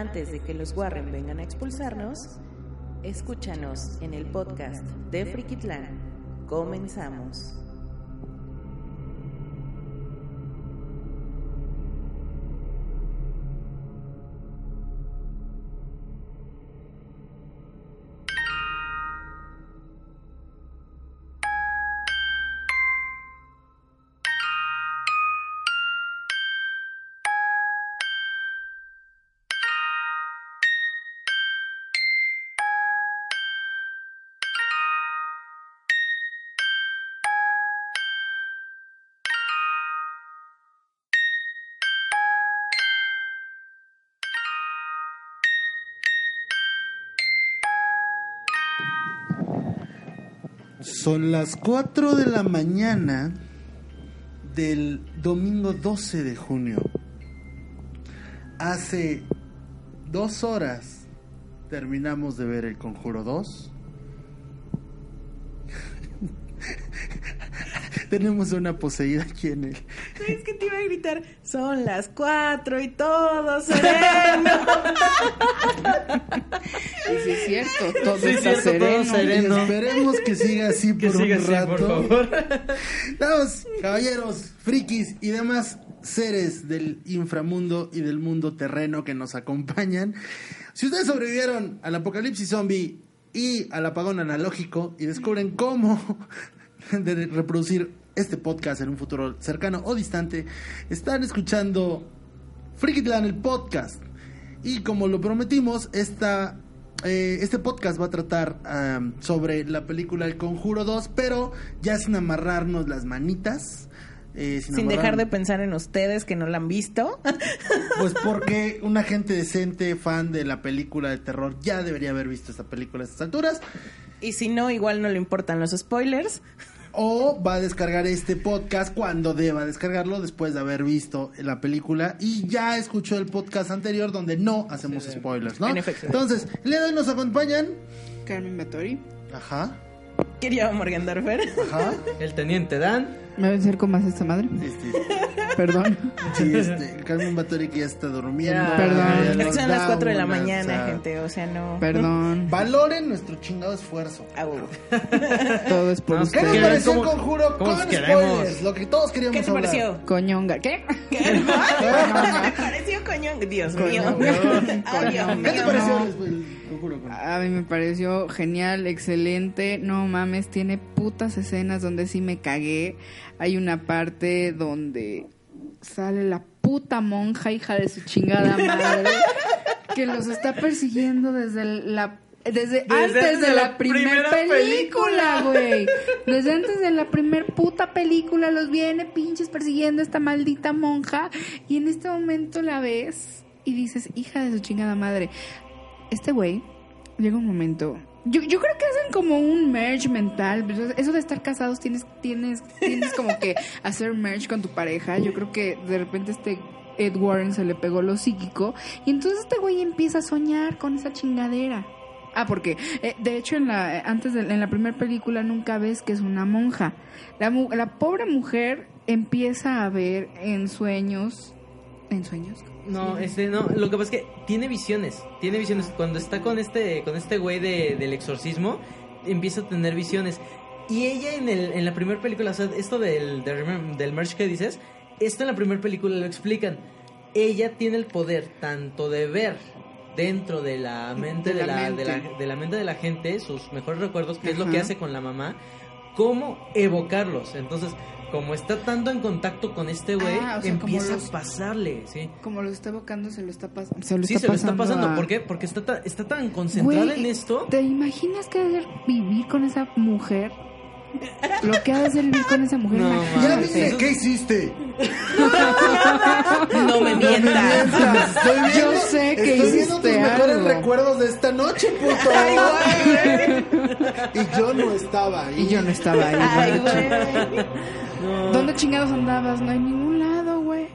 antes de que los Warren vengan a expulsarnos, escúchanos en el podcast de Frikitlán. Comenzamos. Son las 4 de la mañana del domingo 12 de junio. Hace dos horas terminamos de ver el Conjuro 2. Tenemos una poseída aquí en el... Es que te iba a gritar, son las cuatro y todo sereno. Y sí es cierto, todo Sí, está cierto, todo sereno. sereno. Y esperemos que siga así Que por siga un así, rato. por favor. Vamos, caballeros, frikis y demás seres del inframundo y del mundo terreno que nos acompañan. Si ustedes sobrevivieron al apocalipsis zombie y al apagón analógico y descubren cómo de reproducir este podcast en un futuro cercano o distante, están escuchando Frikitlan el podcast. Y como lo prometimos, esta, eh, este podcast va a tratar sobre la película El Conjuro 2, pero ya sin amarrarnos las manitas. eh, Sin dejar de pensar en ustedes que no la han visto. Pues porque una gente decente, fan de la película de terror, ya debería haber visto esta película a estas alturas. Y si no, igual no le importan los spoilers. O va a descargar este podcast cuando deba descargarlo después de haber visto la película y ya escuchó el podcast anterior donde no hacemos spoilers, ¿no? En efecto. Entonces, el día de hoy nos acompañan. Carmen Batori. Ajá, Quería Morgan Darfer. ajá. El teniente Dan. ¿Me voy a acerco más a esta madre? Este, Perdón. sí, este, Carmen Batori que ya está durmiendo. Ya. Perdón. Ya son las da 4 de la mañana, o sea, gente. O sea, no. Perdón. Valoren nuestro chingado esfuerzo. Au. Todo es por No, ¿Qué usted. nos ¿Qué- pareció cómo- el conjuro cómo con queremos? spoilers? Lo que todos queríamos ¿Qué te hablar. pareció? Coñonga. ¿Qué? ¿Qué? ¿Me pareció coñón? Dios mío. Ay, Dios ¿Qué te mío. pareció el, el conjuro? con- A mí me pareció genial, excelente. No mames, tiene putas escenas donde sí me cagué. Hay una parte donde sale la puta monja, hija de su chingada madre, que los está persiguiendo desde la desde, antes de, la, primera película, güey. Desde antes de la primer puta película los viene pinches persiguiendo esta maldita monja y en este momento la ves y dices, hija de su chingada madre. Este güey llega un momento. Yo, yo creo que hacen como un merge mental. pues, Eso de estar casados tienes, tienes, tienes como que hacer merge con tu pareja. Yo creo que de repente este Ed Warren se le pegó lo psíquico. Y entonces este güey empieza a soñar con esa chingadera. Ah, porque eh, de hecho en la antes de, en la primera película nunca ves que es una monja. La, la pobre mujer empieza a ver en sueños, en sueños. No, este, no, lo que pasa es que tiene visiones, tiene visiones. Cuando está con este, con este güey de, del exorcismo, empieza a tener visiones. Y ella en, el, en la primera película, o sea, esto del, del, del merch que dices, esto en la primera película lo explican. Ella tiene el poder tanto de ver dentro de la mente de, De la la, de, la, mente. de la mente de la gente sus mejores recuerdos, que es lo que hace con la mamá, cómo evocarlos. Entonces, como está tanto en contacto con este güey, Ah, o sea, como empieza los- a pasarle, sí. Como lo está evocando, se lo está pasando. Se lo Sí, está se lo está pasando. a- ¿Por qué? Porque está, ta- está tan concentrada Güey, en esto. ¿Te imaginas que ha de ser vivir con esa mujer? Lo que ha de ser vivir con esa mujer. No. Ya vine, ¿qué hiciste? No me mientas. Estoy viendo, Yo sé que estoy viendo tus mejores recuerdos de esta noche, puto. Ay, güey. y yo no estaba ahí. Y yo no estaba ahí. Ay, güey. No, ¿Dónde chingados andabas? No hay ningún lado, güey.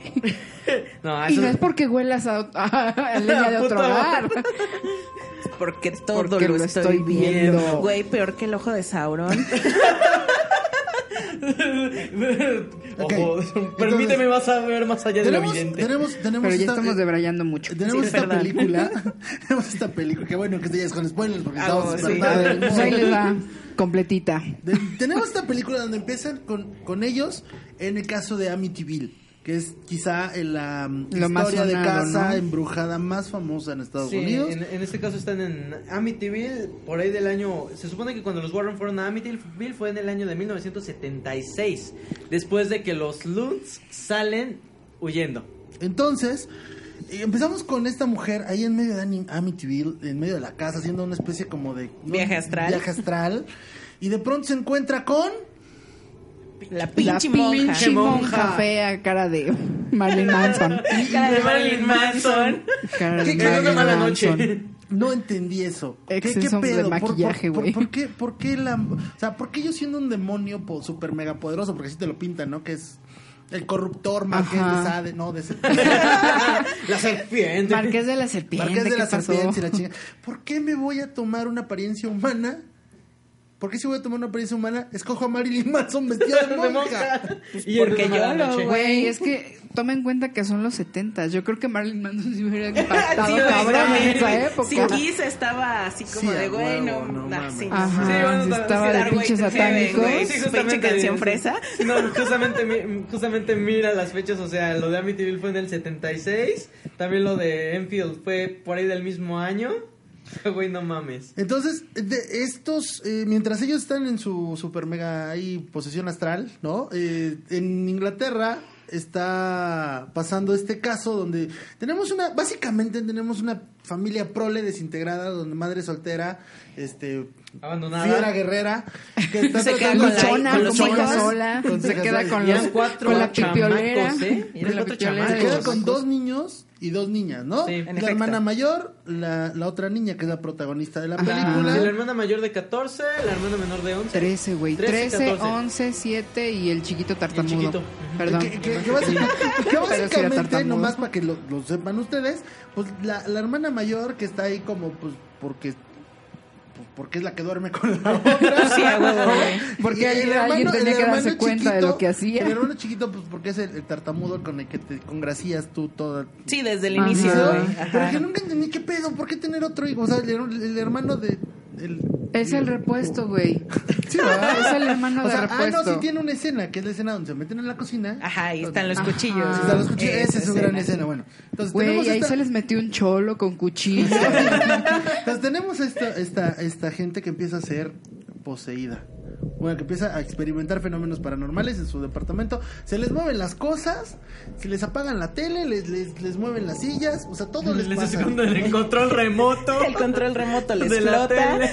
no, Y no es porque huelas a, a- a leña de otro hogar. Porque todo Porque lo, lo estoy viendo. Güey, peor que el ojo de Sauron. Ojo, Entonces, permíteme vas a ver más allá de lo tenemos, evidente. tenemos, tenemos Pero ya esta- estamos eh, debrayando mucho. Tenemos Sí, esta perdón. película. tenemos esta película. Que bueno que esto ya es con spoilers porque Ah, estamos sí. Pues mundo. ahí les va, completita. De- tenemos esta película donde empiezan con, con ellos en el caso de Amityville, que es quizá la mm, más historia de casa ¿no? embrujada más famosa en Estados Sí, Unidos. en, en este caso están en Amityville, por ahí del año... Se supone que cuando los Warren fueron a Amityville fue en el año de 1976, después de que los Lutz salen huyendo. Entonces, eh, empezamos con esta mujer ahí en medio de Amityville, en medio de la casa, haciendo una especie como de... ¿no? Viaje astral. Viaje astral. Y de pronto se encuentra con... La La pinche monja. pinche monja monja. fea, cara de Marilyn Manson. Cara de Marilyn Manson. Cara de ¿Qué- qué- En una Marilyn mala Manson. noche. No entendí eso. ¿Qué, qué de pedo? ¿Por- por- maquillaje, por, güey. por qué, por qué la, o sea, ¿por qué yo siendo un demonio po- super mega poderoso? Porque así te lo pintan, ¿no? Que es el corruptor marqués Ajá. de Sade, no, de La serpiente. Marqués de la serpiente. marqués de ¿qué la pasó? serpiente y la chinga. ¿Por qué me voy a tomar una apariencia humana? ¿Por qué si voy a tomar una apariencia humana? Escojo a Marilyn Manson vestida de monja. monja. Y Porque en una mala yo lo- noche. Güey, es que toma en cuenta que son los 70 Yo creo que Marilyn Manson se hubiera impactado Sí, cabrón en esa época. Sí, Kiss estaba así como Sí, de, güey, no, no nah, sí, no. Ajá, Sí, bueno, sí no, estaba de pinches satánicos. Pinche justamente, canción fresa. No, justamente, mi- justamente mira las fechas, o sea, lo de Amityville fue en el 76, también lo de Enfield fue por ahí del mismo año. Güey, no mames. Entonces, de estos, eh, mientras ellos están en su super mega ahí posesión astral, ¿no? Eh, en Inglaterra está pasando este caso donde tenemos una, básicamente tenemos una familia prole desintegrada, donde madre soltera, este, Abandonada. fiera guerrera, que está Se queda con los sola. Se queda con, los, cuatro con la chamacos, ¿eh? Con la Se queda con dos niños y dos niñas, ¿no? Sí. la En efecto. hermana mayor, la, la otra niña que es la protagonista de la Ajá. película. Y la hermana mayor de 14, la hermana menor de 11. 13, güey. 13, 13, 14. 11, 7 y el chiquito tartamudo. chiquito. Perdón. Que, que- que básicamente, básicamente, nomás para que lo, lo sepan ustedes, pues la, la hermana mayor que está ahí como, pues, porque porque es la que duerme con la otra. Sí, güey. Porque Y el alguien tenía el que darse hermano cuenta de lo que hacía. El hermano chiquito, pues porque es el, el tartamudo con el que te congracias tú toda. Sí, desde el Ajá. inicio, güey. Pero Ajá. que nunca entendí qué pedo, ¿por qué tener otro hijo? O sea, el, el hermano de. El, Es el repuesto, güey. Sí, ¿verdad? Es el hermano O de sea, ah, repuesto. no, sí tiene una escena, que es la escena donde se meten en la cocina. Ajá, ahí están los Ajá. cuchillos. Sí, Están los cuchillos, Esa esa es su gran escena. bueno. Entonces, Güey, ahí esta- se les metió un cholo con cuchillo. Entonces tenemos esta, esta, esta gente que empieza a ser poseída. Bueno, que empieza a experimentar fenómenos paranormales en su departamento. Se les mueven las cosas, se les apagan la tele, les, les, les mueven las sillas, o sea, todo les Les pasa. cuando el control remoto El control remoto les de la flota. tele.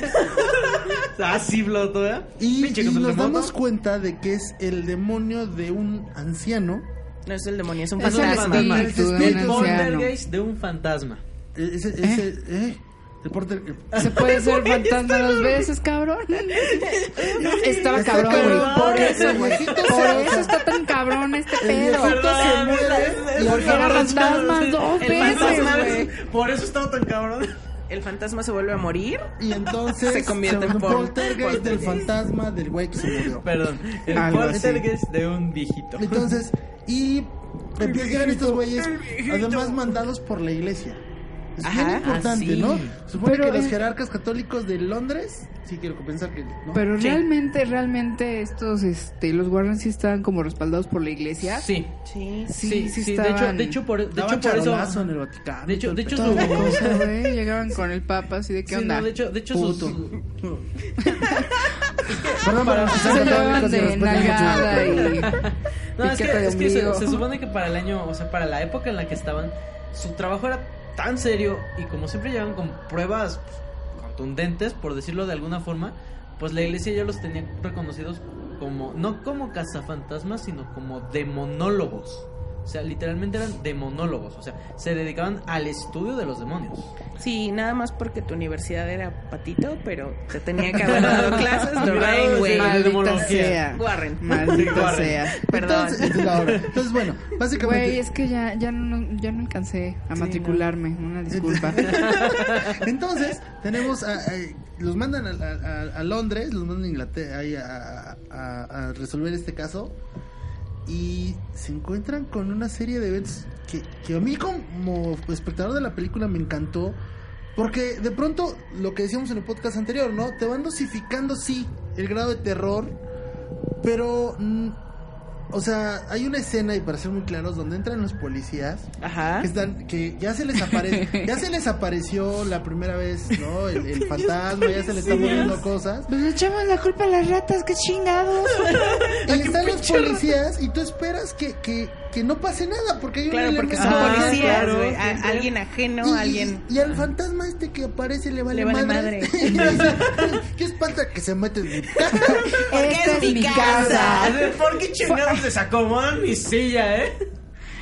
ah, flotó, ¿eh? Y, y nos remoto. damos cuenta de que es el demonio de un anciano. No es el demonio, es un Es el fantasma. espíritu espíritu. El poltergeist de un fantasma. Eh, Ese, ese, eh, el porter- Se puede ser fantasma dos veces, cabrón. Estaba Está cabrón, güey. Por eso, el güey. Por eso está tan cabrón este el pedo. viejito se muere y Porque el era fantasma dos el veces. Por eso estaba tan cabrón. El fantasma se vuelve a morir. Y entonces Se convierte en pol- poltergeist del fantasma del güey que se murió. Perdón. El Algo así. poltergeist de un viejito. Entonces, y empiezan estos güeyes, además mandados por la iglesia. Es bien importante, Ah. ¿no? Supone Pero que los jerarcas católicos de Londres, sí quiero pensar que no. Pero Sí. realmente, realmente estos, este, los Warren sí estaban como respaldados por la iglesia. Sí. Sí. Sí, sí, de hecho, estaban- de hecho por, de hecho por eso en el Vaticano. de hecho- de hecho su- cosa, güey. Llegaban con el papa así de qué Sí, onda. no, de hecho, de hecho Puto. sus Perdón, para los se llevaban de nalgada y No, es que, es que se, se supone que para el año, o sea, para la época en la que estaban, su trabajo era tan serio y como siempre llegaban con pruebas contundentes, por decirlo de alguna forma, pues la iglesia ya los tenía reconocidos como, no como cazafantasmas, sino como demonólogos. O sea, literalmente eran demonólogos, o sea, se dedicaban al estudio de los demonios. Sí, nada más porque tu universidad era patito, pero te tenía que haber dado clases. Lorraine, güey. Maldita sea. Warren. Maldita sea. Perdón. Entonces. Entonces, bueno, básicamente. Güey, es que ya, ya, no, ya no alcancé a Sí, matricularme. Una disculpa. Entonces, tenemos a, a- los mandan a, a- Londres, los mandan a Inglaterra a resolver este caso. Y se encuentran con una serie de eventos que, que a mí como espectador de la película me encantó. Porque de pronto, lo que decíamos en el podcast anterior, ¿no? Te van dosificando, sí, el grado de terror, pero... o sea, hay una escena, y para ser muy claros, donde entran los policías Ajá. que están que ya se les aparece ya se les apareció la primera vez no el, el fantasma ya se les está moviendo cosas Pues le echamos la culpa a las ratas, qué chingados. y están los policías y tú esperas que, que, que no pase nada porque hay un Claro, porque son Ah, de- policías, claro, A-. Alguien ajeno, y, alguien. y, y al fantasma este que aparece le vale, Le vale madre. madre. Y dice, ¿Qué espanta que se mete en mi casa? Porque es mi casa. ¿Por qué chingados desacomodan mi silla, eh?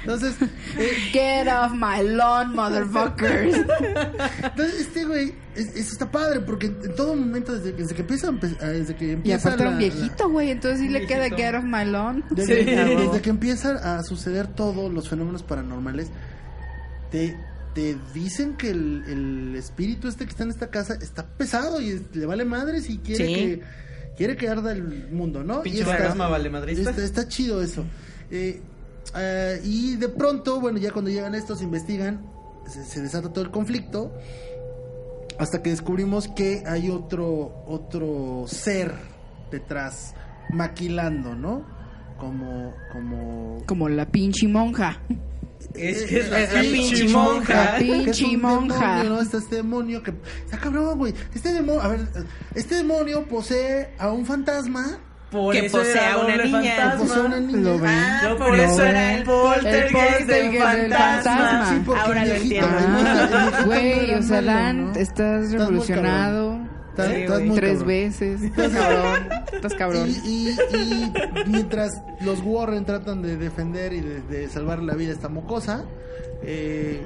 Entonces, eh, Get off my lawn, motherfuckers. entonces este güey, es- eso está padre porque en todo momento desde, que- desde que empieza, desde que Y empieza aparte era un viejito, güey. Entonces sí le queda get off my lawn. Desde, Sí. desde que empiezan a suceder todos los fenómenos paranormales, te, te dicen que el, el espíritu este que está en esta casa está pesado y le vale madres y quiere Sí. que quiere que arda el mundo, ¿no? Pinche y fantasma valemadrista. Está, está chido eso. Eh, ah, y de pronto, bueno, ya cuando llegan estos, investigan, se, se desata todo el conflicto. Hasta que descubrimos que hay otro, otro ser detrás, maquilando, ¿no? Como, como... Como la pinche monja. Es que es Es la pinche pinche monja. Pinche un monja. demonio, ¿no? Está este demonio que... Está cabrón, güey. Este demonio, a ver, este demonio posee a un fantasma. Por Que eso posee era a una doble niña. que posee a una fantasma. niña. Lo ven. Ah, por eso era el poltergeist del fantasma. fantasma. Sí, porque Ahora lo entiendo. Güey, o sea, Dan, ¿no? estás revolucionado. Estás- Sí, estás güey. muy Tres cabrón. veces. Estás cabrón. Estás cabrón. Y, y- y mientras los Warren tratan de defender y de, de salvar la vida a esta mocosa, eh,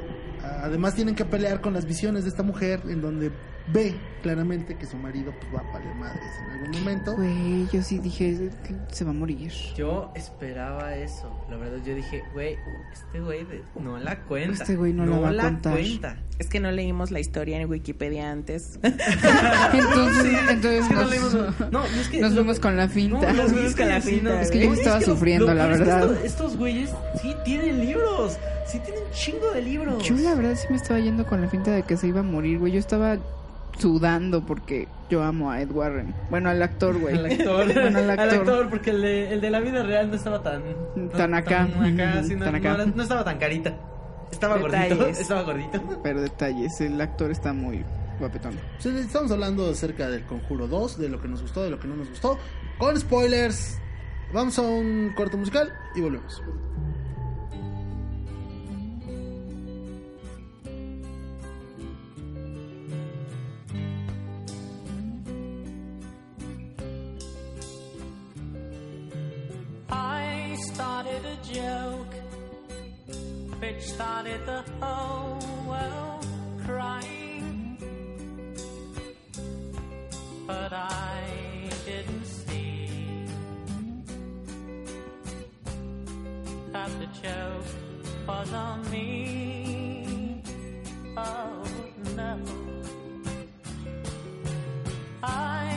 además tienen que pelear con las visiones de esta mujer en donde ve claramente que su marido pues, va a valer madres en algún momento. Güey, yo sí dije que se va a morir. Yo esperaba eso. La verdad, yo dije, güey, este güey no la cuenta. Este güey no la va a contar. cuenta. Es que no leímos la historia en Wikipedia antes. Entonces, entonces que no nos, leímos- no, y es que nos lo- fuimos con la finta. No, Nos güeyes con la finta, no, Es que yo no, estaba sufriendo, lo la peor es que verdad. Estos, estos güeyes sí tienen libros. Sí tienen un chingo de libros. Yo la verdad sí me estaba yendo con la finta de que se iba a morir, güey. Yo estaba sudando porque yo amo a Ed Warren. Bueno, al actor, güey. Al actor, Bueno, al al actor. actor, porque el de, el de la vida real no estaba tan... Tan acá. Tan acá, sí, no, Tan acá. no era- no estaba tan carita. Estaba gordito, Detalles. estaba gordito. Pero detalles, el actor está muy guapetón. Sí, Estamos hablando acerca del Conjuro 2, de lo que nos gustó, de lo que no nos gustó, con spoilers. Vamos a un corto musical y volvemos. Joke which started the whole world crying. But I didn't see that the joke was on me. Oh no. I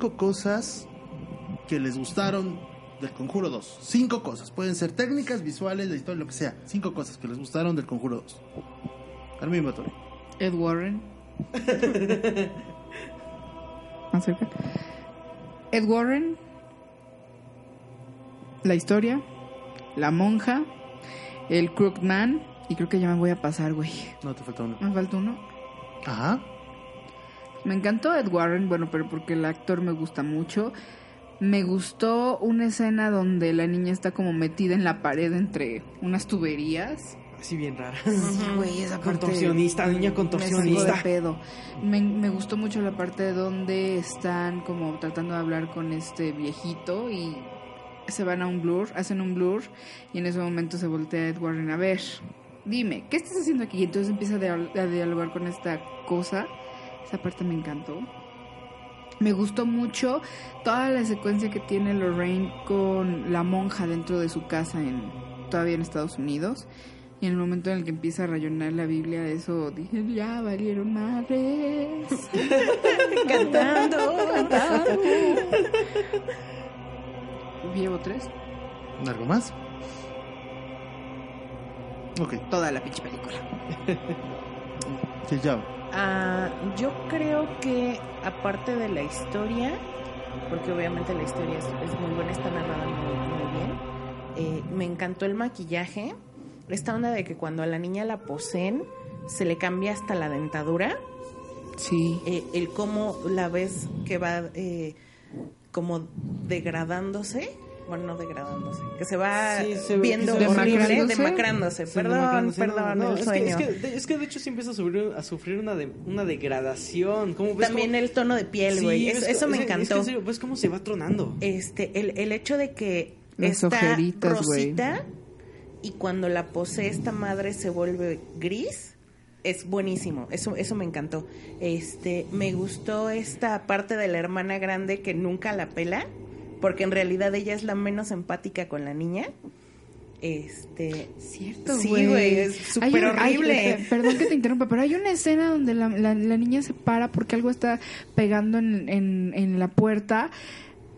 Cinco cosas que les gustaron del Conjuro 2. Cinco cosas. Pueden ser técnicas, visuales, de historia, lo que sea. Cinco cosas que les gustaron del Conjuro 2. Armin Batori. Ed Warren. Más cerca. Ed Warren. La historia. La monja. El Crookman. Y creo que ya me voy a pasar, güey. No te falta uno. Me falta uno. Ajá. Me encantó Ed Warren, bueno, pero porque el actor me gusta mucho. Me gustó una escena donde la niña está como metida en la pared entre unas tuberías. Así bien rara. Güey, esa parte Contorsionista, niña me contorsionista. de pedo. Me, me gustó mucho la parte donde están como tratando de hablar con este viejito y se van a un blur, hacen un blur y en ese momento se voltea Ed Warren a ver. Dime, ¿qué estás haciendo aquí? Y entonces empieza a dialogar con esta cosa. Esa parte me encantó. Me gustó mucho toda la secuencia que tiene Lorraine con la monja dentro de su casa en todavía en Estados Unidos. Y en el momento en el que empieza a rayonar la Biblia, eso dije, ya valieron madres. Cantando. Cantando. Llevo tres. ¿Algo más? Ok. Toda la pinche película. Ya. Ah, yo creo que aparte de la historia, porque obviamente la historia es, es muy buena, está narrada muy, muy bien, eh, me encantó el maquillaje, esta onda de que cuando a la niña la poseen se le cambia hasta la dentadura, Sí. eh, el cómo la ves que va eh, como degradándose. Bueno, no degradándose, que se va Sí, se ve- viendo se horrible, demacrándose. demacrándose. Sí, Perdón, demacrándose, perdón, no, el es sueño. Que, es, que, de, es que de hecho sí empieza a sufrir, a sufrir una, de, una degradación. ¿Cómo ves También cómo- el tono de piel, güey. eso me encantó. Es que en serio, ves cómo se va tronando. este el, el hecho de que Las está ojeritas, rosita y cuando la posee esta madre se vuelve gris es buenísimo eso eso me encantó este me gustó esta parte de la hermana grande que nunca la pela porque en realidad ella es la menos empática con la niña este Cierto, Sí, güey. güey, es súper hay- horrible. eh, perdón que te interrumpa, pero hay una escena donde la, la- la niña se para porque algo está pegando en, en- en la puerta.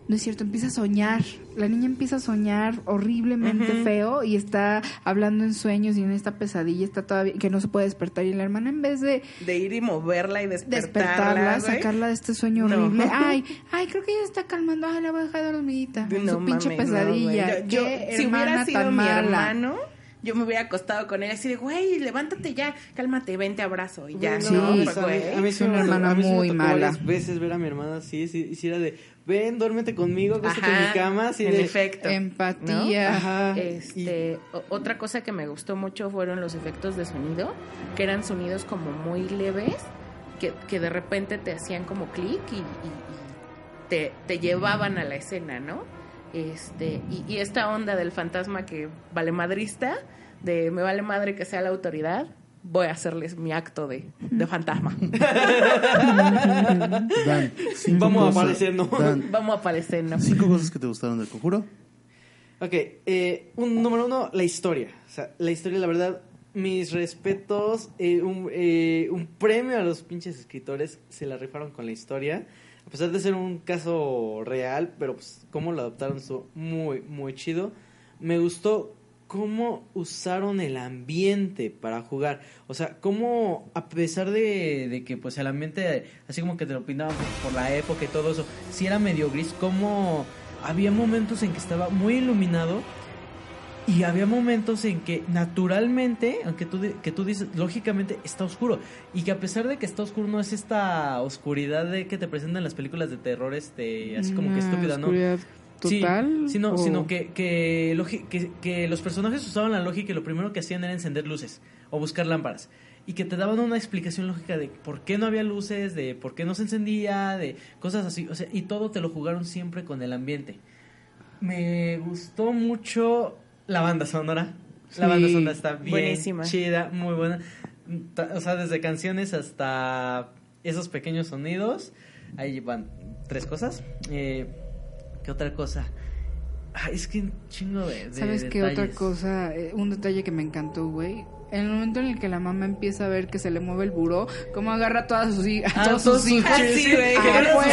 No es cierto, empieza a soñar. La niña empieza a soñar horriblemente feo y está hablando en sueños y en esta pesadilla está todavía que no se puede despertar. Y la hermana, en vez de de ir y moverla y despertarla, sacarla de este sueño No. horrible. Ay, ay, creo que ella está calmando. Ay, la voy a dejar dormidita. No su pinche pesadilla. Yo- si hubiera sido tan mi mala. hermano, yo me hubiera acostado con él así de, güey, levántate ya, cálmate, ven, te abrazo y ya. Sí. no, Sí. pues, a mí, a mí sí una hermana a mí sí me muy tocó mala. varias veces ver a mi hermana así, sí, sí era de, ven, duérmete conmigo, acuéstate en mi cama, así en de... efecto. Empatía. Ajá. Este, otra cosa que me gustó mucho fueron los efectos de sonido, que eran sonidos como muy leves, que, que de repente te hacían como clic y, y- y te, te llevaban a la escena, ¿no? Este, y, y esta onda del fantasma que vale madrista, de me vale madre que sea la autoridad, voy a hacerles mi acto de, de fantasma. Dan, cinco Vamos a cosas- aparecer, ¿no? Dan, Vamos a aparecer, ¿no? cinco cosas que te gustaron del conjuro. Ok, eh, un, número uno, la historia. O sea, la historia, la verdad, mis respetos, eh, un, eh, un premio a los pinches escritores, se la rifaron con la historia. A pesar de ser un caso real, pero pues cómo lo adaptaron estuvo muy, muy chido. Me gustó cómo usaron el ambiente para jugar. O sea, cómo a pesar de, de que pues el ambiente, así como que te lo pintaban por, por la época y todo eso, si era medio gris, cómo había momentos en que estaba muy iluminado y había momentos en que naturalmente, aunque tú, que tú dices, lógicamente está oscuro. Y que a pesar de que está oscuro, no es esta oscuridad de que te presentan las películas de terror, este, así como que estúpida, ¿no? oscuridad Sí, total. sino, o- sino que, que, que, que los personajes usaban la lógica y lo primero que hacían era encender luces o buscar lámparas. y que te daban una explicación lógica de por qué no había luces, de por qué no se encendía, de cosas así, o sea, y todo te lo jugaron siempre con el ambiente. Me gustó mucho la banda sonora. La Sí, banda sonora está bien buenísima. chida, muy buena. O sea, desde canciones hasta esos pequeños sonidos. Ahí van tres cosas. Eh, ¿Qué otra cosa? Ay, es que un chingo de, de ¿Sabes qué otra cosa? Eh, un detalle que me encantó, güey. En el momento en el que la mamá empieza a ver que se le mueve el buró, cómo agarra a, todas sus, a Ah, todos sus sus hijos. sí, güey, que agarra sus a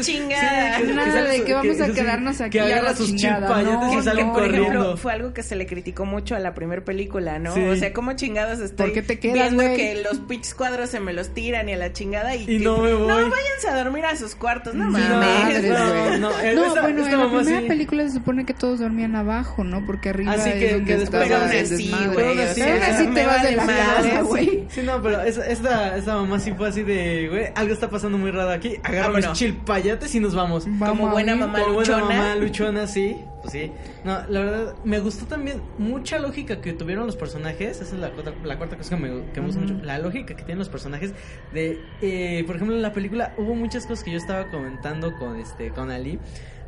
chingada. que- que Nada de que vamos a sí, quedarnos aquí Que a la agarra sus chingada, chilpayates no, y salen. Por ejemplo, corriendo. fue algo que se le criticó mucho a la primera película, ¿no? Sí. O sea, ¿cómo chingados estoy ¿Por qué te quedas, viendo que los pinches cuadros se me los tiran y a la chingada y, Y que- no me voy. No, váyanse a dormir a sus cuartos, no Sí, mames. no, no, No, eh, bueno, en la primera sí. película se supone que todos dormían abajo, ¿no? Porque arriba Así es que- donde que estaba después- Pero aún así, güey. Así- te vas de la madre. casa, güey. Sí, no, pero esa, esta, esta mamá sí fue así de, güey, algo está pasando muy raro aquí. Agarra mis Vámonos. chilpayates y nos vamos. Como buena mamá Como buena mamá luchona, sí. Pues sí. No, la verdad, me gustó también mucha lógica que tuvieron los personajes. Esa es la, cuarta- la cuarta cosa que me, que me gusta mucho. La lógica que tienen los personajes. De, eh, por ejemplo, en la película hubo muchas cosas que yo estaba comentando con, este, con Ali.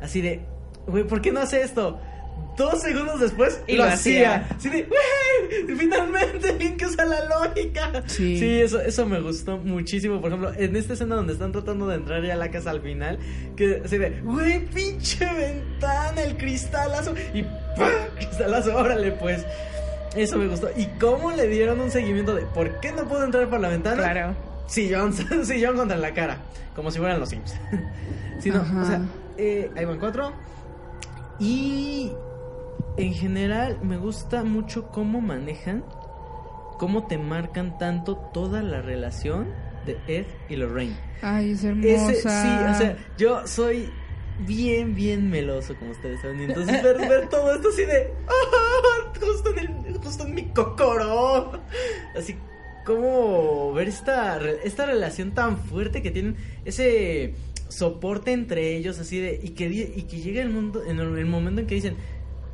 Así de, güey, ¿por qué no hace esto? Dos segundos después Y lo, lo hacía. hacía. De, güey, finalmente alguien que usa la lógica. Sí. sí eso, eso me gustó muchísimo. Por ejemplo, en esta escena donde están tratando de entrar ya a la casa al final, que así de, güey, pinche ventana, el cristalazo, y ¡pam! cristalazo, órale, pues. Eso me gustó. ¿Y cómo le dieron un seguimiento de por qué no puedo entrar por la ventana? Claro. Sillón, sillón contra la cara. Como si fueran los Sims. sí, no, o sea, eh, ahí van cuatro. Y en general me gusta mucho cómo manejan, cómo te marcan tanto toda la relación de Ed y Lorraine. Ay, es hermosa. Ese, sí, o sea, yo soy bien, bien meloso, como ustedes saben. Y entonces ver, ver todo esto así de. ¡ah! justo, en el- justo en mi cocoro. Así como ver esta, esta relación tan fuerte que tienen. Ese soporte entre ellos, así de. Y que, y que llega el, mundo, en el, el momento en que dicen: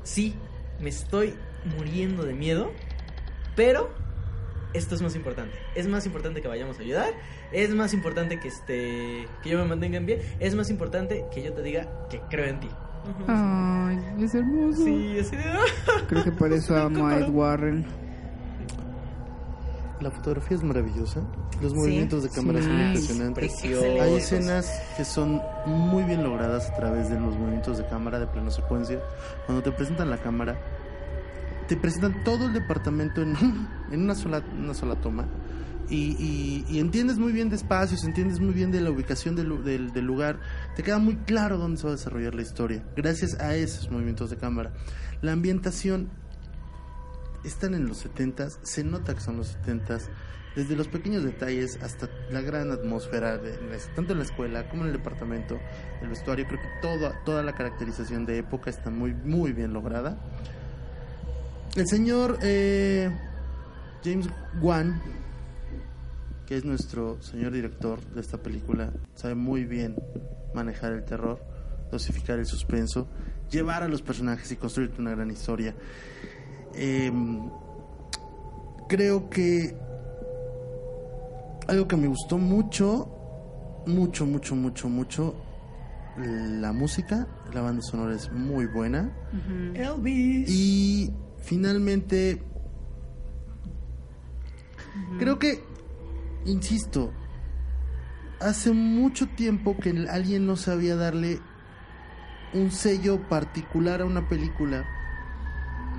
Sí, me estoy muriendo de miedo, pero esto es más importante. Es más importante que vayamos a ayudar. Es más importante que este que yo me mantenga en pie. Es más importante que yo te diga que creo en ti. Ay, es hermoso. Sí, así de. Creo que por eso amo a Ed Warren. La fotografía es maravillosa. Los movimientos de cámara Sí. son impresionantes. Preciosos. Hay escenas que son muy bien logradas a través de los movimientos de cámara de plano secuencia. Cuando te presentan la cámara, te presentan todo el departamento en, en una, sola, una sola toma. Y, y- y entiendes muy bien de espacios, entiendes muy bien de la ubicación del, del- del lugar. Te queda muy claro dónde se va a desarrollar la historia. Gracias a esos movimientos de cámara. La ambientación están en los 70s, se nota que son los 70s, desde los pequeños detalles hasta la gran atmósfera, de, tanto en la escuela como en el departamento, el vestuario, creo que toda, toda la caracterización de época está muy, muy bien lograda. El señor eh, James Wan, que es nuestro señor director de esta película, sabe muy bien manejar el terror, dosificar el suspenso, llevar a los personajes y construirte una gran historia. Em, creo que algo que me gustó mucho, mucho, mucho, mucho, mucho, la música, la banda sonora es muy buena. Elvis. Y finalmente, creo que, insisto, hace mucho tiempo que alguien no sabía darle un sello particular a una película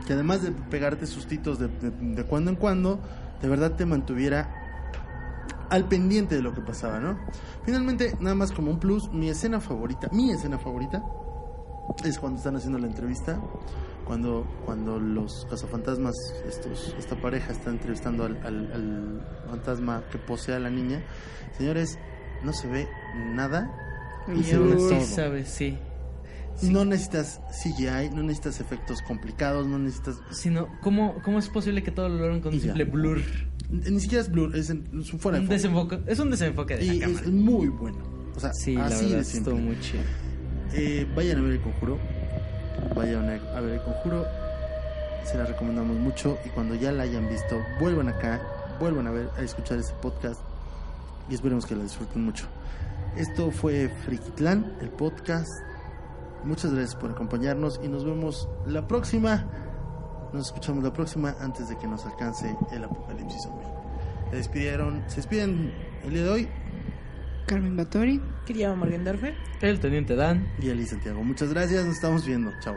que además de pegarte sustitos de, de, de cuando en cuando, de verdad te mantuviera al pendiente de lo que pasaba, ¿no? Finalmente, nada más como un plus, mi escena favorita, mi escena favorita, es cuando están haciendo la entrevista, cuando, cuando los cazafantasmas, estos, esta pareja está entrevistando al, al- al fantasma que posee a la niña. Señores, no se ve nada y se ve todo. sabes, sí. No necesitas CGI, no necesitas efectos complicados, no necesitas... Sino, ¿cómo, ¿cómo es posible que todo lo logran con un simple blur? Ni siquiera es blur, es, en- es un fuera de Un foco. desenfoque. Es un desenfoque de Y la es cámara. muy bueno. O sea, Sí, la así verdad, de simple. muy chido. Eh, vayan a ver el conjuro. Vayan a ver el conjuro. Se la recomendamos mucho. Y cuando ya la hayan visto, vuelvan acá vuelvan a ver, a escuchar este podcast y esperemos que lo disfruten mucho. Esto fue Frikitlán, el podcast. Muchas gracias por acompañarnos y nos vemos la próxima. Nos escuchamos la próxima antes de que nos alcance el apocalipsis zombie. Se despidieron, se despiden el día de hoy Carmen Batori. Que llama Morgan Dorfer. El teniente Dan. y Ali Santiago. Muchas gracias, nos estamos viendo. Chao.